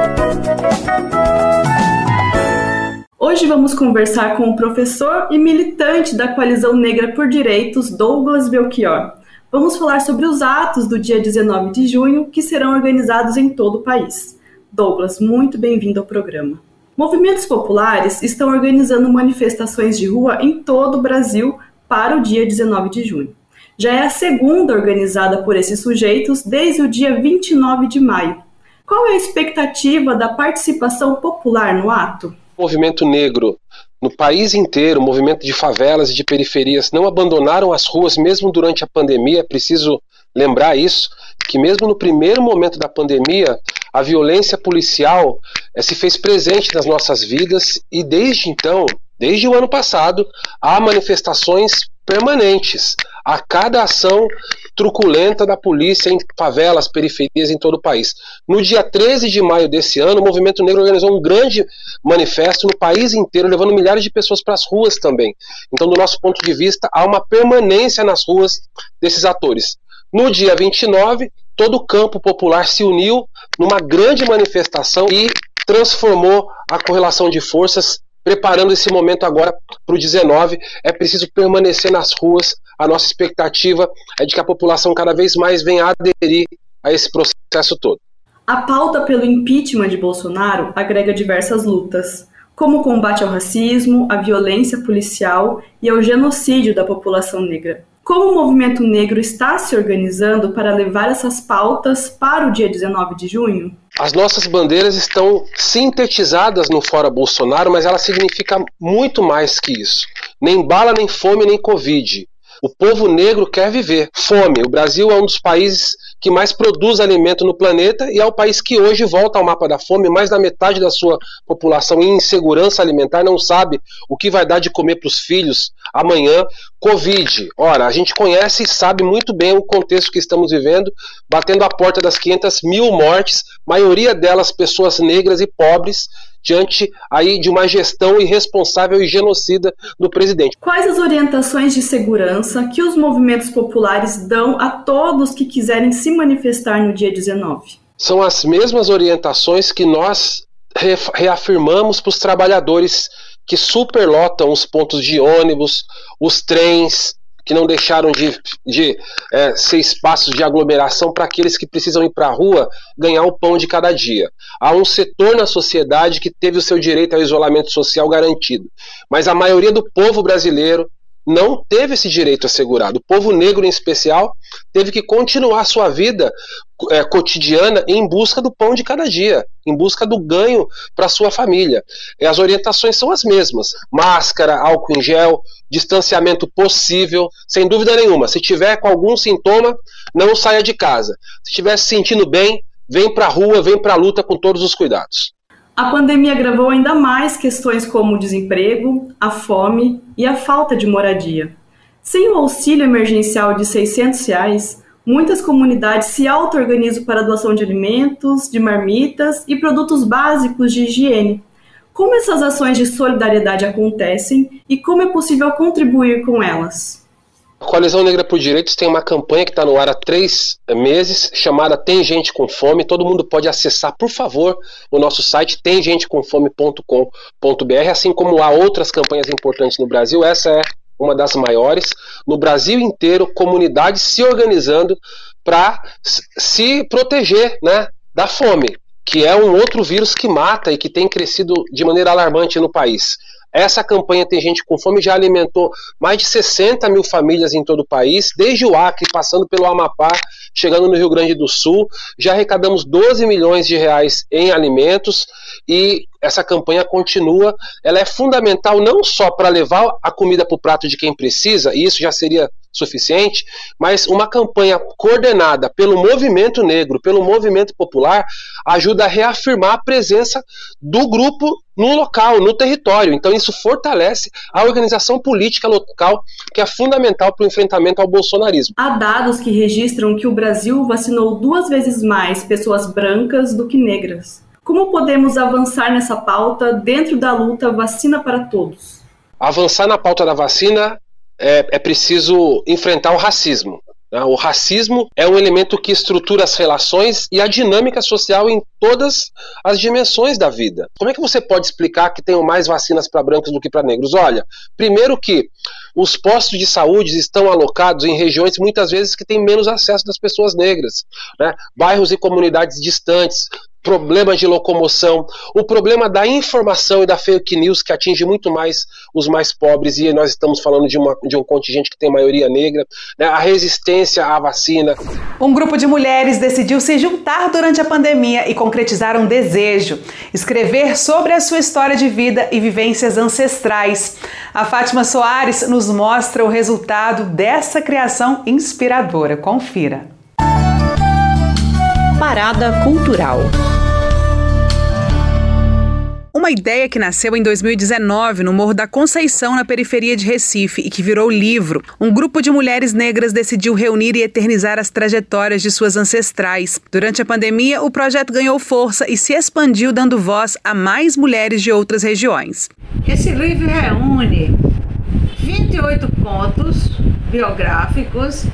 Hoje vamos conversar com o professor e militante da Coalizão Negra por Direitos, Douglas Belchior. Vamos falar sobre os atos do dia 19 de junho que serão organizados em todo o país. Douglas, muito bem-vindo ao programa. Movimentos populares estão organizando manifestações de rua em todo o Brasil para o dia 19 de junho já é a segunda organizada por esses sujeitos desde o dia 29 de maio. Qual é a expectativa da participação popular no ato? O movimento negro no país inteiro, o movimento de favelas e de periferias não abandonaram as ruas mesmo durante a pandemia. É preciso lembrar isso, que mesmo no primeiro momento da pandemia, a violência policial é, se fez presente nas nossas vidas e desde então, desde o ano passado, há manifestações permanentes a cada ação truculenta da polícia em favelas, periferias em todo o país. No dia 13 de maio desse ano, o Movimento Negro organizou um grande manifesto no país inteiro, levando milhares de pessoas para as ruas também. Então, do nosso ponto de vista, há uma permanência nas ruas desses atores. No dia 29, todo o campo popular se uniu numa grande manifestação e transformou a correlação de forças preparando esse momento agora para o 19. É preciso permanecer nas ruas. A nossa expectativa é de que a população cada vez mais venha aderir a esse processo todo. A pauta pelo impeachment de Bolsonaro agrega diversas lutas, como o combate ao racismo, à violência policial e ao genocídio da população negra. Como o movimento negro está se organizando para levar essas pautas para o dia 19 de junho? As nossas bandeiras estão sintetizadas no Fora Bolsonaro, mas ela significa muito mais que isso. Nem bala, nem fome, nem Covid. O povo negro quer viver. Fome. O Brasil é um dos países que mais produz alimento no planeta e é o país que hoje volta ao mapa da fome. Mais da metade da sua população em insegurança alimentar não sabe o que vai dar de comer para os filhos amanhã. Covid. Ora, a gente conhece e sabe muito bem o contexto que estamos vivendo, batendo a porta das 500 mil mortes, maioria delas pessoas negras e pobres diante aí de uma gestão irresponsável e genocida do presidente. Quais as orientações de segurança que os movimentos populares dão a todos que quiserem se manifestar no dia 19? São as mesmas orientações que nós reafirmamos para os trabalhadores que superlotam os pontos de ônibus, os trens, que não deixaram de, de é, ser espaços de aglomeração para aqueles que precisam ir para a rua ganhar o pão de cada dia. Há um setor na sociedade que teve o seu direito ao isolamento social garantido, mas a maioria do povo brasileiro não teve esse direito assegurado. O povo negro, em especial, teve que continuar sua vida é, cotidiana em busca do pão de cada dia, em busca do ganho para sua família. E as orientações são as mesmas: máscara, álcool em gel, distanciamento possível, sem dúvida nenhuma. Se tiver com algum sintoma, não saia de casa. Se estiver se sentindo bem, vem para a rua, vem para a luta com todos os cuidados. A pandemia agravou ainda mais questões como o desemprego, a fome e a falta de moradia. Sem o auxílio emergencial de 600 reais, muitas comunidades se auto-organizam para a doação de alimentos, de marmitas e produtos básicos de higiene. Como essas ações de solidariedade acontecem e como é possível contribuir com elas? A Coalizão Negra por Direitos tem uma campanha que está no ar há três meses, chamada Tem Gente com Fome. Todo mundo pode acessar, por favor, o nosso site temgentecomfome.com.br, assim como há outras campanhas importantes no Brasil. Essa é uma das maiores. No Brasil inteiro, comunidades se organizando para se proteger né, da fome, que é um outro vírus que mata e que tem crescido de maneira alarmante no país. Essa campanha Tem Gente com Fome já alimentou mais de 60 mil famílias em todo o país, desde o Acre, passando pelo Amapá, chegando no Rio Grande do Sul. Já arrecadamos 12 milhões de reais em alimentos e essa campanha continua. Ela é fundamental não só para levar a comida para o prato de quem precisa, e isso já seria suficiente, mas uma campanha coordenada pelo movimento negro, pelo movimento popular, ajuda a reafirmar a presença do grupo no local, no território. Então isso fortalece a organização política local, que é fundamental para o enfrentamento ao bolsonarismo. Há dados que registram que o Brasil vacinou duas vezes mais pessoas brancas do que negras. Como podemos avançar nessa pauta dentro da luta vacina para todos? Avançar na pauta da vacina é, é preciso enfrentar o racismo. Né? O racismo é um elemento que estrutura as relações e a dinâmica social em todas as dimensões da vida. Como é que você pode explicar que tem mais vacinas para brancos do que para negros? Olha, primeiro que os postos de saúde estão alocados em regiões muitas vezes que têm menos acesso das pessoas negras, né? bairros e comunidades distantes, problemas de locomoção, o problema da informação e da fake news que atinge muito mais os mais pobres, e nós estamos falando de, uma, de um contingente que tem maioria negra, né, a resistência à vacina. Um grupo de mulheres decidiu se juntar durante a pandemia e concretizar um desejo: escrever sobre a sua história de vida e vivências ancestrais. A Fátima Soares nos mostra o resultado dessa criação inspiradora. Confira. Parada Cultural. Uma ideia que nasceu em 2019 no Morro da Conceição, na periferia de Recife, e que virou livro. Um grupo de mulheres negras decidiu reunir e eternizar as trajetórias de suas ancestrais. Durante a pandemia, o projeto ganhou força e se expandiu, dando voz a mais mulheres de outras regiões. Esse livro reúne 28 contos biográficos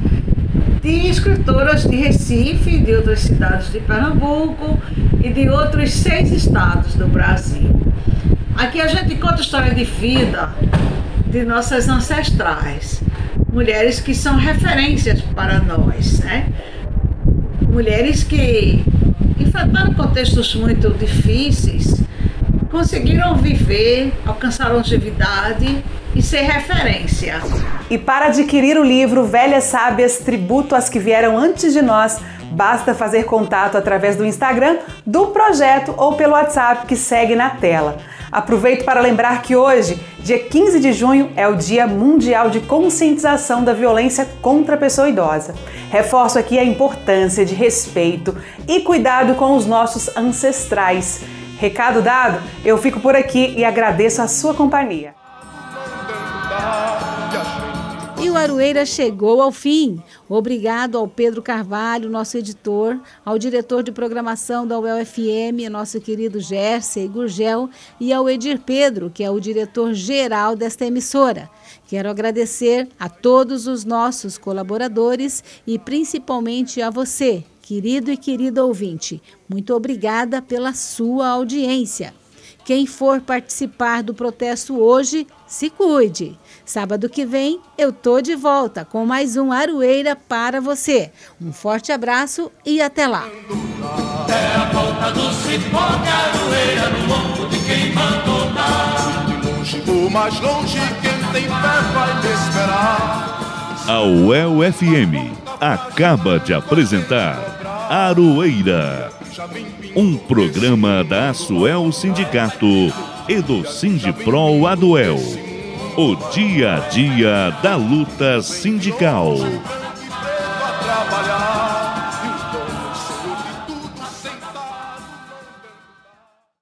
de escritoras de Recife, de outras cidades de Pernambuco e de outros seis estados do Brasil. Aqui a gente conta a história de vida de nossas ancestrais, mulheres que são referências para nós, né? Mulheres que enfrentaram contextos muito difíceis, conseguiram viver, alcançar longevidade e ser referência. E para adquirir o livro Velhas Sábias Tributo às que vieram antes de nós, basta fazer contato através do Instagram do projeto ou pelo WhatsApp que segue na tela. Aproveito para lembrar que hoje, dia 15 de junho, é o Dia Mundial de Conscientização da Violência contra a Pessoa Idosa. Reforço aqui a importância de respeito e cuidado com os nossos ancestrais. Recado dado, eu fico por aqui e agradeço a sua companhia. E o Aroeira chegou ao fim. Obrigado ao Pedro Carvalho, nosso editor, ao diretor de programação da UEL-FM, nosso querido Jersey Gurgel, e ao Edir Pedro, que é o diretor-geral desta emissora. Quero agradecer a todos os nossos colaboradores e principalmente a você, querido e querida ouvinte. Muito obrigada pela sua audiência. Quem for participar do protesto hoje, se cuide. Sábado que vem eu tô de volta com mais um Aroeira para você. Um forte abraço e até lá. É a volta do cipó Aroeira no de quem mandou dar. De longe ou mais longe, quem tem fé vai te esperar. A UEL FM acaba de apresentar Aroeira, um programa da Asuel Sindicato e do Sindipro Aduel o dia a dia da luta sindical.